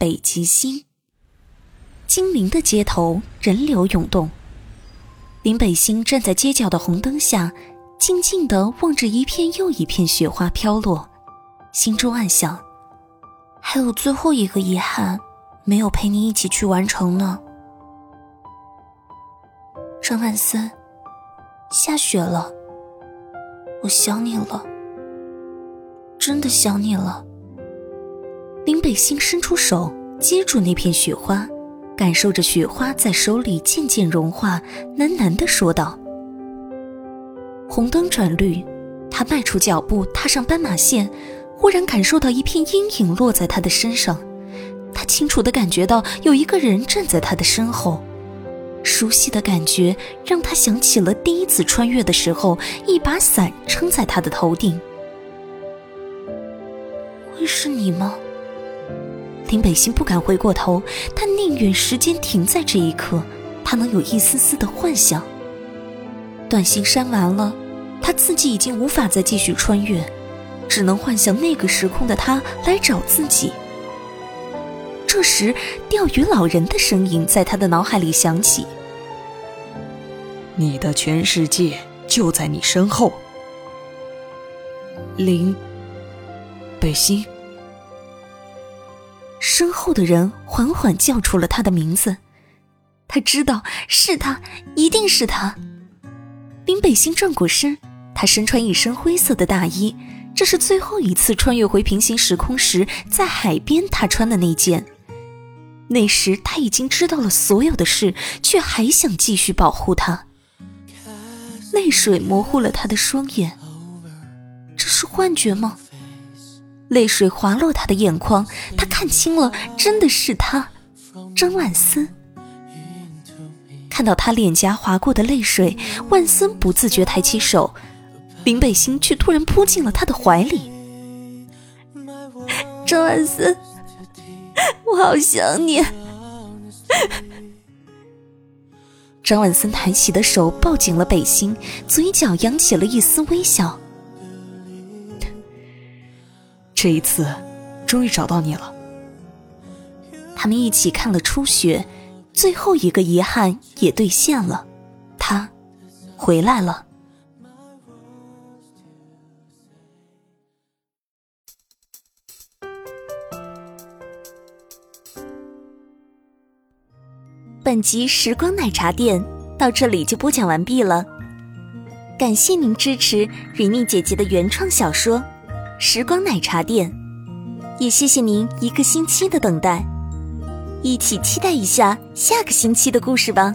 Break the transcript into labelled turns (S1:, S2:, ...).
S1: 北极星。金陵的街头人流涌动，林北星站在街角的红灯下，静静的望着一片又一片雪花飘落，心中暗想。还有最后一个遗憾，没有陪你一起去完成呢。张万森，下雪了，我想你了，真的想你了。林北星伸出手接住那片雪花，感受着雪花在手里渐渐融化，喃喃的说道：“红灯转绿，他迈出脚步，踏上斑马线。”忽然感受到一片阴影落在他的身上，他清楚地感觉到有一个人站在他的身后，熟悉的感觉让他想起了第一次穿越的时候，一把伞撑在他的头顶。会是你吗？林北星不敢回过头，他宁愿时间停在这一刻，他能有一丝丝的幻想。短信删完了，他自己已经无法再继续穿越。只能幻想那个时空的他来找自己。这时，钓鱼老人的声音在他的脑海里响起：“
S2: 你的全世界就在你身后。”林北星。
S1: 身后的人缓缓叫出了他的名字，他知道是他，一定是他。林北星转过身，他身穿一身灰色的大衣。这是最后一次穿越回平行时空时，在海边他穿的那件。那时他已经知道了所有的事，却还想继续保护他。泪水模糊了他的双眼，这是幻觉吗？泪水滑落他的眼眶，他看清了，真的是他，张万森。看到他脸颊划过的泪水，万森不自觉抬起手。林北星却突然扑进了他的怀里。张万森，我好想你。张万森抬起的手抱紧了北星，嘴角扬起了一丝微笑。
S2: 这一次，终于找到你了。
S1: 他们一起看了初雪，最后一个遗憾也兑现了，他回来了。本集时光奶茶店到这里就播讲完毕了，感谢您支持瑞蜜姐姐的原创小说《时光奶茶店》，也谢谢您一个星期的等待，一起期待一下下个星期的故事吧。